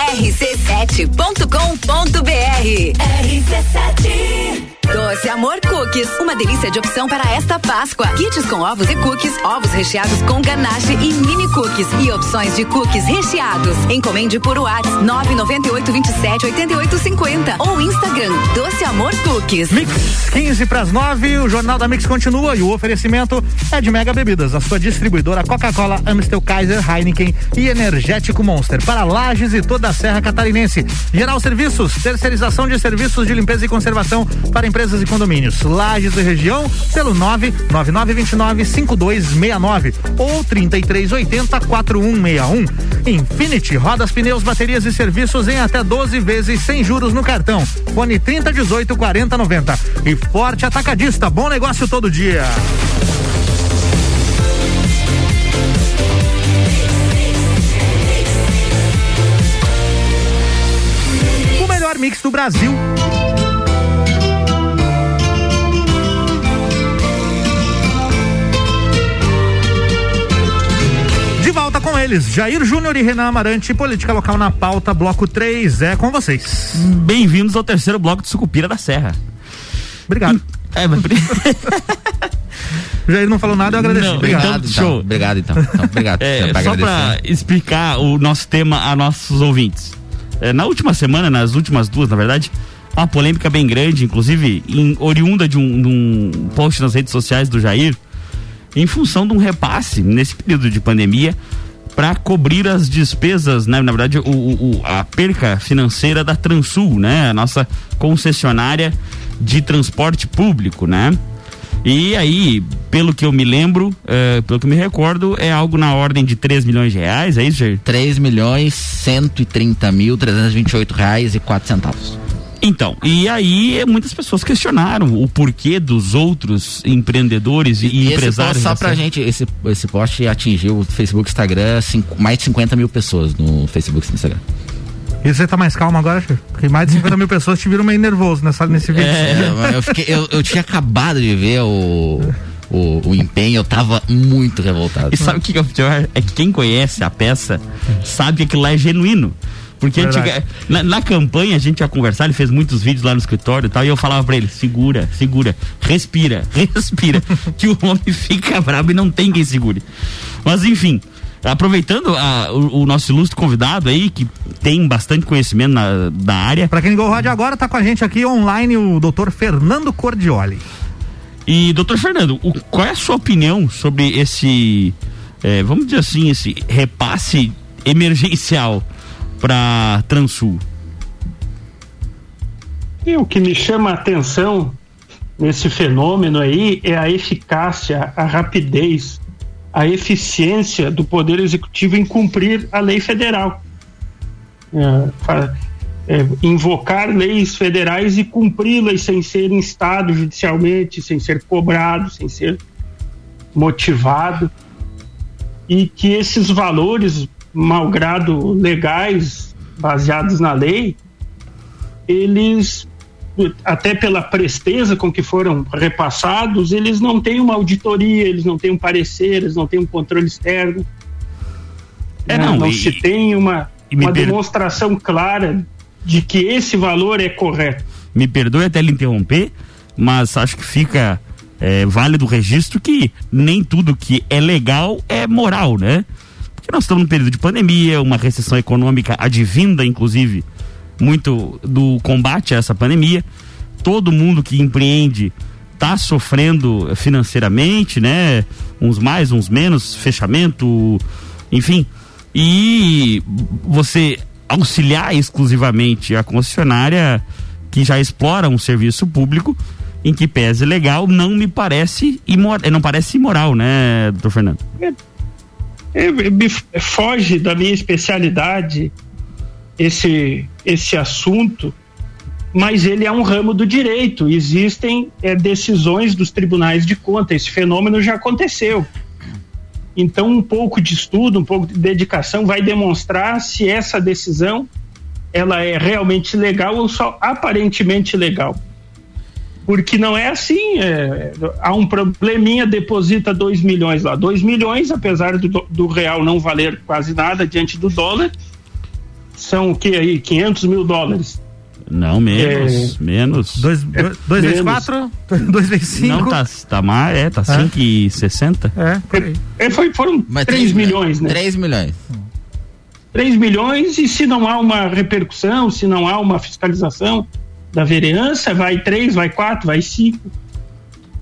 [SPEAKER 14] rc7.com.br RC7 Doce Amor Cookies, uma delícia de opção para esta Páscoa. Kits com ovos e cookies, ovos recheados com ganache e mini cookies e opções de cookies recheados. Encomende por WhatsApp 998 27 88 50 ou Instagram Doce Amor Cookies.
[SPEAKER 1] Mix 15 para as 9, o Jornal da Mix continua e o oferecimento é de Mega Bebidas, a sua distribuidora Coca-Cola, Amstel Kaiser, Heineken e Energético Monster para Lages e toda a Serra Catarinense. Geral Serviços, terceirização de serviços de limpeza e conservação para empresas e condomínios. Lages e região pelo 99929 5269 ou 3380 4161. Infinity, rodas, pneus, baterias e serviços em até 12 vezes sem juros no cartão. Fone 3018 4090. E Forte Atacadista, bom negócio todo dia. Mix do Brasil. Eles, Jair Júnior e Renan Amarante, política local na pauta, bloco 3, é com vocês.
[SPEAKER 2] Bem-vindos ao terceiro bloco de Sucupira da Serra.
[SPEAKER 1] Obrigado.
[SPEAKER 2] É, mas...
[SPEAKER 1] Jair não falou nada, eu agradeci.
[SPEAKER 2] Não,
[SPEAKER 1] obrigado.
[SPEAKER 2] então, show.
[SPEAKER 3] Obrigado, então. Então, obrigado.
[SPEAKER 2] É,
[SPEAKER 3] pra
[SPEAKER 2] só para explicar o nosso tema a nossos ouvintes. É, na última semana, nas últimas duas, na verdade, uma polêmica bem grande, inclusive em, oriunda de um, de um post nas redes sociais do Jair, em função de um repasse nesse período de pandemia para cobrir as despesas, né? Na verdade, o, o- a perca financeira da Transul, né? A nossa concessionária de transporte público, né? E aí, pelo que eu me lembro, eh, pelo que me recordo, é algo na ordem de 3 milhões de reais, é isso, Jair?
[SPEAKER 3] 3 milhões 130 mil 328 reais e 4 centavos.
[SPEAKER 2] Então, e aí muitas pessoas questionaram o porquê dos outros empreendedores e,
[SPEAKER 3] E esse
[SPEAKER 2] empresários.
[SPEAKER 3] post, só
[SPEAKER 2] dessa-
[SPEAKER 3] pra gente, esse, esse post atingiu o Facebook, Instagram, cinco- mais de 50 mil pessoas no Facebook e no Instagram.
[SPEAKER 1] E você tá mais calmo agora, Jair? Porque mais de 50 mil pessoas te viram meio nervoso nessa, nesse vídeo.
[SPEAKER 3] É, eu, fiquei- eu- eu tinha acabado de ver o, o, o empenho, eu tava muito revoltado.
[SPEAKER 2] E sabe o que que é o pior? É que quem conhece a peça sabe que aquilo lá é genuíno. Porque antiga- na, na campanha a gente ia conversar, ele fez muitos vídeos lá no escritório e tal, e eu falava pra ele, segura, segura, respira, respira, que o homem fica bravo e não tem quem segure. Mas enfim, aproveitando a- o, o nosso ilustre convidado aí, que tem bastante conhecimento na, da área.
[SPEAKER 1] Pra quem ligou o rádio agora, tá com a gente aqui online o doutor Fernando Cordioli.
[SPEAKER 2] E, doutor Fernando, o- qual é a sua opinião sobre esse, eh, vamos dizer assim, esse repasse emergencial para Transul?
[SPEAKER 4] E o que me chama a atenção nesse fenômeno aí é a eficácia, a rapidez, a eficiência do Poder Executivo em cumprir a lei federal. É, é, invocar leis federais e cumpri-las sem ser instado judicialmente, sem ser cobrado, sem ser motivado. E que esses valores, malgrado legais, baseados na lei, eles até pela presteza com que foram repassados, eles não têm uma auditoria, eles não têm um parecer, eles não têm um controle externo.
[SPEAKER 2] É,
[SPEAKER 4] Né?
[SPEAKER 2] não, e-
[SPEAKER 4] se tem uma, uma
[SPEAKER 2] per-
[SPEAKER 4] demonstração clara de que esse valor é correto.
[SPEAKER 2] Me perdoe até lhe interromper, mas acho que fica eh, válido o registro que nem tudo que é legal é moral, né? Nós estamos num período de pandemia, uma recessão econômica advinda, inclusive, muito do combate a essa pandemia. Todo mundo que empreende está sofrendo financeiramente, né? Uns mais, uns menos, fechamento, enfim. E você auxiliar exclusivamente a concessionária que já explora um serviço público em que pese legal não me parece imoral, não parece imoral, né, doutor Fernando?
[SPEAKER 4] F- foge da minha especialidade esse, esse assunto, mas ele é um ramo do direito. Existem é, decisões dos tribunais de conta. Esse fenômeno já aconteceu. Então, um pouco de estudo, um pouco de dedicação vai demonstrar se essa decisão ela é realmente legal ou só aparentemente legal. Porque não é assim, é, há um probleminha, deposita 2 milhões lá. 2 milhões, apesar do, do real não valer quase nada diante do dólar, são o que aí? 500 mil dólares.
[SPEAKER 2] Não, menos, menos.
[SPEAKER 1] Dois, dois, dois vezes quatro, dois vezes cinco.
[SPEAKER 2] Não, tá, tá mais, é, tá
[SPEAKER 1] É.
[SPEAKER 2] 5,60.
[SPEAKER 1] É, aí.
[SPEAKER 4] É, foi, foram 3 milhões, né?
[SPEAKER 3] 3 milhões.
[SPEAKER 4] 3 milhões e se não há uma repercussão, se não há uma fiscalização da vereança, vai 3, vai 4, vai 5.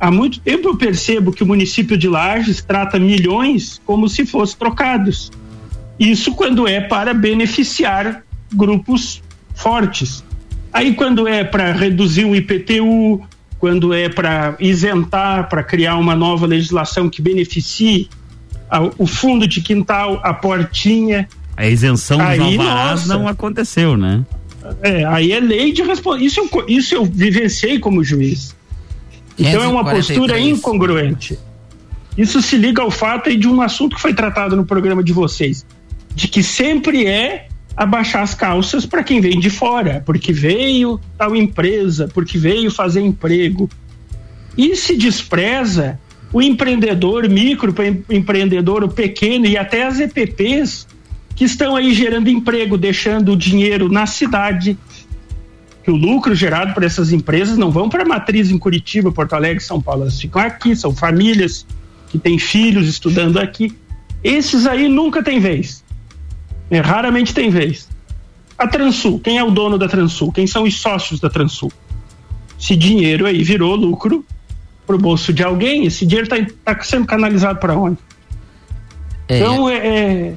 [SPEAKER 4] Há muito tempo eu percebo que o município de Lages trata milhões como se fossem trocados. Isso quando é para beneficiar grupos fortes. Aí quando é para reduzir o IPTU, quando é para isentar, para criar uma nova legislação que beneficie a- o fundo de quintal, a portinha,
[SPEAKER 2] A isenção dos
[SPEAKER 4] Aí,
[SPEAKER 2] alvarás
[SPEAKER 4] nossa.
[SPEAKER 2] não aconteceu, né?
[SPEAKER 4] É, aí é lei de responsabilidade. Isso, eu isso eu vivenciei como juiz. Então é uma
[SPEAKER 3] 543.
[SPEAKER 4] postura incongruente. Isso se liga ao fato de um assunto que foi tratado no programa de vocês, de que sempre é abaixar as calças para quem vem de fora, porque veio tal empresa, porque veio fazer emprego. E se despreza o empreendedor, micro empreendedor, o pequeno e até as EPPs que estão aí gerando emprego, deixando o dinheiro na cidade. Que o lucro gerado por essas empresas não vão para a matriz em Curitiba, Porto Alegre, São Paulo, elas ficam aqui, são famílias que têm filhos estudando aqui. Esses aí nunca tem vez. É, raramente tem vez. A Transul, quem é o dono da Transul? Quem são os sócios da Transul? Esse dinheiro aí virou lucro para o bolso de alguém, esse dinheiro está tá sendo canalizado para onde? É, então, é, é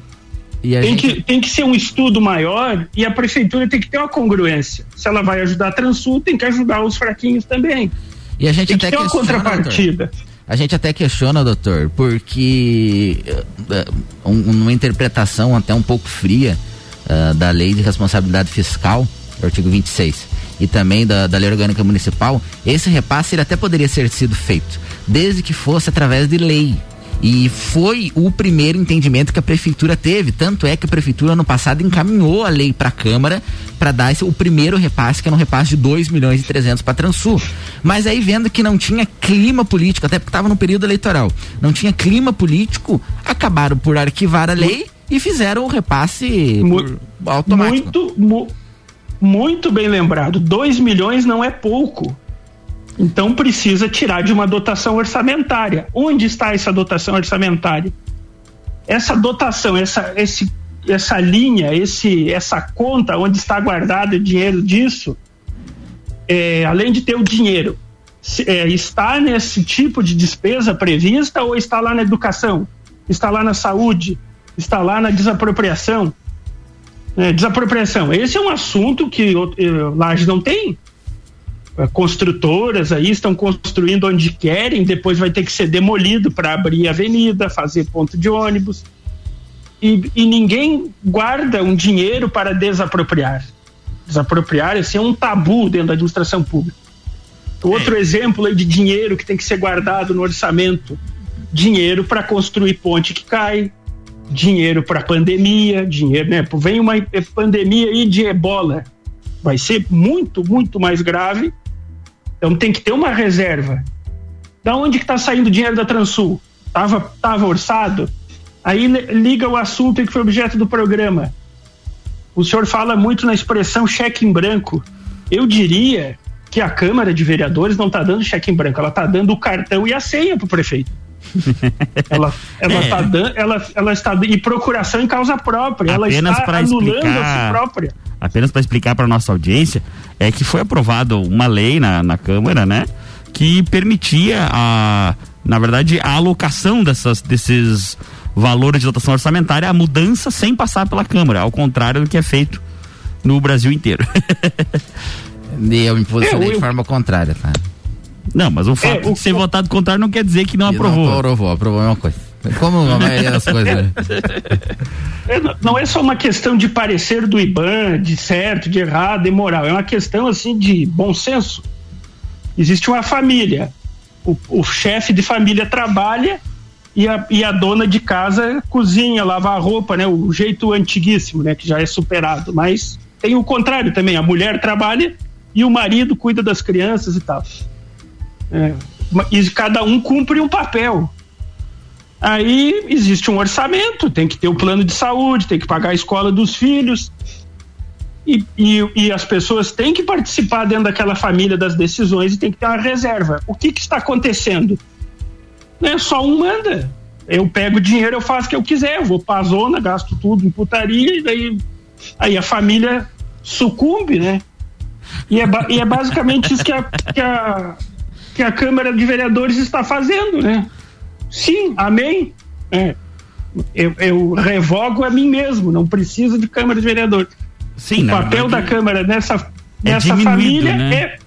[SPEAKER 4] tem, gente... que, tem que ser um estudo maior e a prefeitura tem que ter uma congruência. Se ela vai ajudar a Transul, tem que ajudar os fraquinhos também.
[SPEAKER 3] E a gente
[SPEAKER 4] tem
[SPEAKER 3] até
[SPEAKER 4] que ter uma contrapartida.
[SPEAKER 3] Doutor. A gente até questiona, doutor, porque uh, uma interpretação até um pouco fria uh, da lei de responsabilidade fiscal, artigo 26, e também da, da lei orgânica municipal, esse repasse ele até poderia ser sido feito, desde que fosse através de lei. E foi o primeiro entendimento que a prefeitura teve. Tanto é que a prefeitura ano passado encaminhou a lei para a Câmara para dar esse, o primeiro repasse, que era um repasse de 2 milhões e 300 para Transul. Mas aí vendo que não tinha clima político, até porque estava no período eleitoral, não tinha clima político, acabaram por arquivar a lei e fizeram o repasse
[SPEAKER 4] muito, automático. Muito, mu, muito bem lembrado. 2 milhões não é pouco. Então precisa tirar de uma dotação orçamentária. Onde está essa dotação orçamentária? Essa dotação, essa, esse, essa linha, esse, essa conta onde está guardado o dinheiro disso, é, além de ter o dinheiro, é, está nesse tipo de despesa prevista ou está lá na educação? Está lá na saúde? Está lá na desapropriação? É, desapropriação. Esse é um assunto que Laje não tem eh, construtoras aí estão construindo onde querem, depois vai ter que ser demolido para abrir avenida, fazer ponto de ônibus. E, e, ninguém guarda um dinheiro para desapropriar. Desapropriar esse é um tabu dentro da administração pública. Outro é. exemplo aí de dinheiro que tem que ser guardado no orçamento: dinheiro para construir ponte que cai, dinheiro para pandemia, dinheiro, né? Vem uma pandemia aí de ebola, vai ser muito, muito mais grave então tem que ter uma reserva. Da onde que está saindo o dinheiro da Transul? Tava, tava orçado? Aí liga o assunto que foi objeto do programa. O senhor fala muito na expressão cheque em branco. Eu diria que a Câmara de Vereadores não está dando cheque em branco, ela está dando o cartão e a senha para o prefeito. Ela, ela, é. tá dando, ela, ela está e procuração em causa própria. Apenas ela está anulando explicar... a si própria
[SPEAKER 2] apenas para explicar para nossa audiência, é que foi aprovada uma lei na, na Câmara, né? Que permitia a, na verdade, a alocação dessas, desses valores de dotação orçamentária, a mudança sem passar pela Câmara, ao contrário do que é feito no Brasil inteiro.
[SPEAKER 3] e eu me posicionei é, eu... de forma contrária, tá?
[SPEAKER 2] Não, mas o fato é, o... de ser votado contrário não quer dizer que não aprovou. Não
[SPEAKER 3] aprovou, aprovou a mesma coisa. Como a maioria das coisas, né?
[SPEAKER 4] É, não é só uma questão de parecer do IBAN, de certo, de errado, de moral. É uma questão, assim, de bom senso. Existe uma família. O, o chefe de família trabalha e a, e a dona de casa cozinha, lava a roupa, né? O jeito antiguíssimo, né? Que já é superado. Mas tem o contrário também. A mulher trabalha e o marido cuida das crianças e tal. É, e cada um cumpre um papel. Aí existe um orçamento, tem que ter o plano de saúde, tem que pagar a escola dos filhos. E, e, e, as pessoas têm que participar dentro daquela família das decisões e tem que ter uma reserva. O que, que está acontecendo? Não é só um manda. Eu pego dinheiro, eu faço o que eu quiser, eu vou pra zona, gasto tudo em putaria, e daí aí a família sucumbe, né? E é, e é basicamente isso que a, que, a, que a Câmara de Vereadores está fazendo, né? Sim, amém. É. Eu, eu, revogo a mim mesmo, não preciso de Câmara de Vereadores. Sim, o papel da Câmara nessa, é nessa família né? é,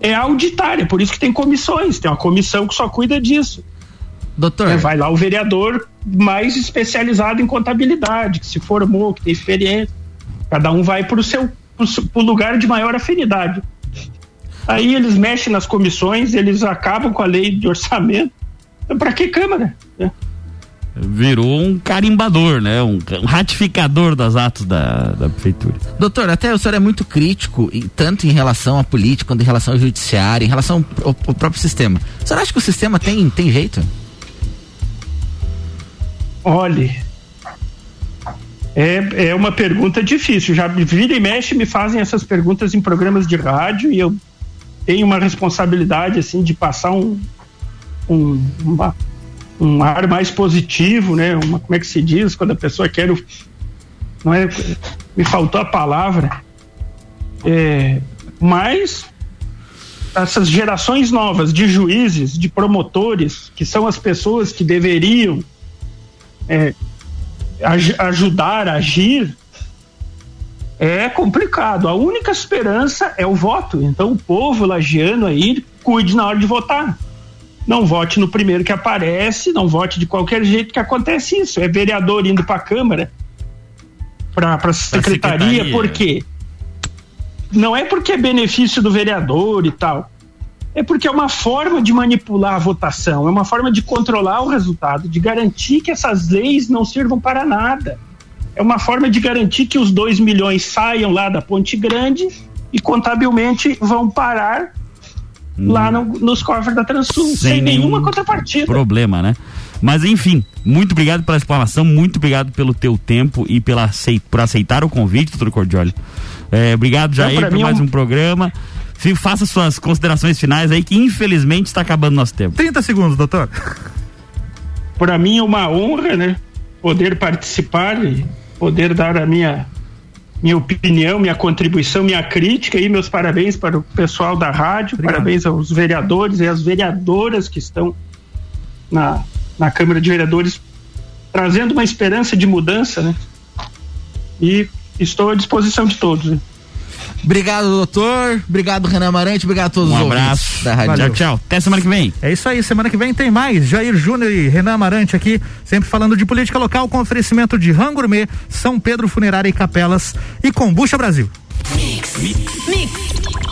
[SPEAKER 4] é auditária, por isso que tem comissões, tem uma comissão que só cuida disso.
[SPEAKER 3] Doutor.
[SPEAKER 4] É, vai lá o vereador mais especializado em contabilidade, que se formou, que tem experiência. Cada um vai para o seu pro lugar de maior afinidade. Aí eles mexem nas comissões, eles acabam com a lei de orçamento então, para que Câmara? É.
[SPEAKER 2] virou um carimbador, né? Um, um ratificador das atos da, da prefeitura.
[SPEAKER 3] Doutor, até o senhor é muito crítico, e tanto em relação à política, quanto em relação ao judiciário, em relação ao, ao próprio sistema. O senhor acha que o sistema tem, tem jeito?
[SPEAKER 4] Olhe, é, é uma pergunta difícil. Já vira e mexe me fazem essas perguntas em programas de rádio e eu tenho uma responsabilidade assim de passar um, um, uma, um ar mais positivo, né? Uma, como é que se diz? Quando a pessoa quer o, não é? Me faltou a palavra. É, mas essas gerações novas de juízes, de promotores, que são as pessoas que deveriam é, aj ajudar, agir, é complicado. A única esperança é o voto. Então o povo lagiano aí cuide na hora de votar. Não vote no primeiro que aparece, não vote de qualquer jeito que acontece isso. É vereador indo para a Câmara, para a secretaria, secretaria, por quê? Não é porque é benefício do vereador e tal. É porque é uma forma de manipular a votação, é uma forma de controlar o resultado, de garantir que essas leis não sirvam para nada. É uma forma de garantir que os 2 milhões saiam lá da Ponte Grande e contabilmente vão parar hum. lá no, nos cofres da Transul, sem, sem nenhuma contrapartida.
[SPEAKER 2] Problema, né? Mas enfim, muito obrigado pela explanação, muito obrigado pelo teu tempo e pela, por aceitar o convite, doutor Cordioli. É, obrigado, Jair, por mais um... um programa faça suas considerações finais aí, que infelizmente está acabando nosso tempo.
[SPEAKER 1] 30 segundos, doutor.
[SPEAKER 4] Para mim é uma honra, né? Poder participar e poder dar a minha minha opinião, minha contribuição, minha crítica e meus parabéns para o pessoal da rádio, Obrigado. parabéns aos vereadores e às vereadoras que estão na, na Câmara de Vereadores trazendo uma esperança de mudança, né? E estou à disposição de todos. Né?
[SPEAKER 3] Obrigado, doutor. Obrigado, Renan Amarante. Obrigado a todos
[SPEAKER 2] um
[SPEAKER 3] os
[SPEAKER 2] abraço. da Rádio. Tchau, tchau. Até semana que vem.
[SPEAKER 1] É isso aí. Semana que vem tem mais. Jair Júnior e Renan Amarante aqui, sempre falando de política local com oferecimento de Ram Gourmet, São Pedro Funerária e Capelas e Combucha Brasil. Mix. Mix. Mix.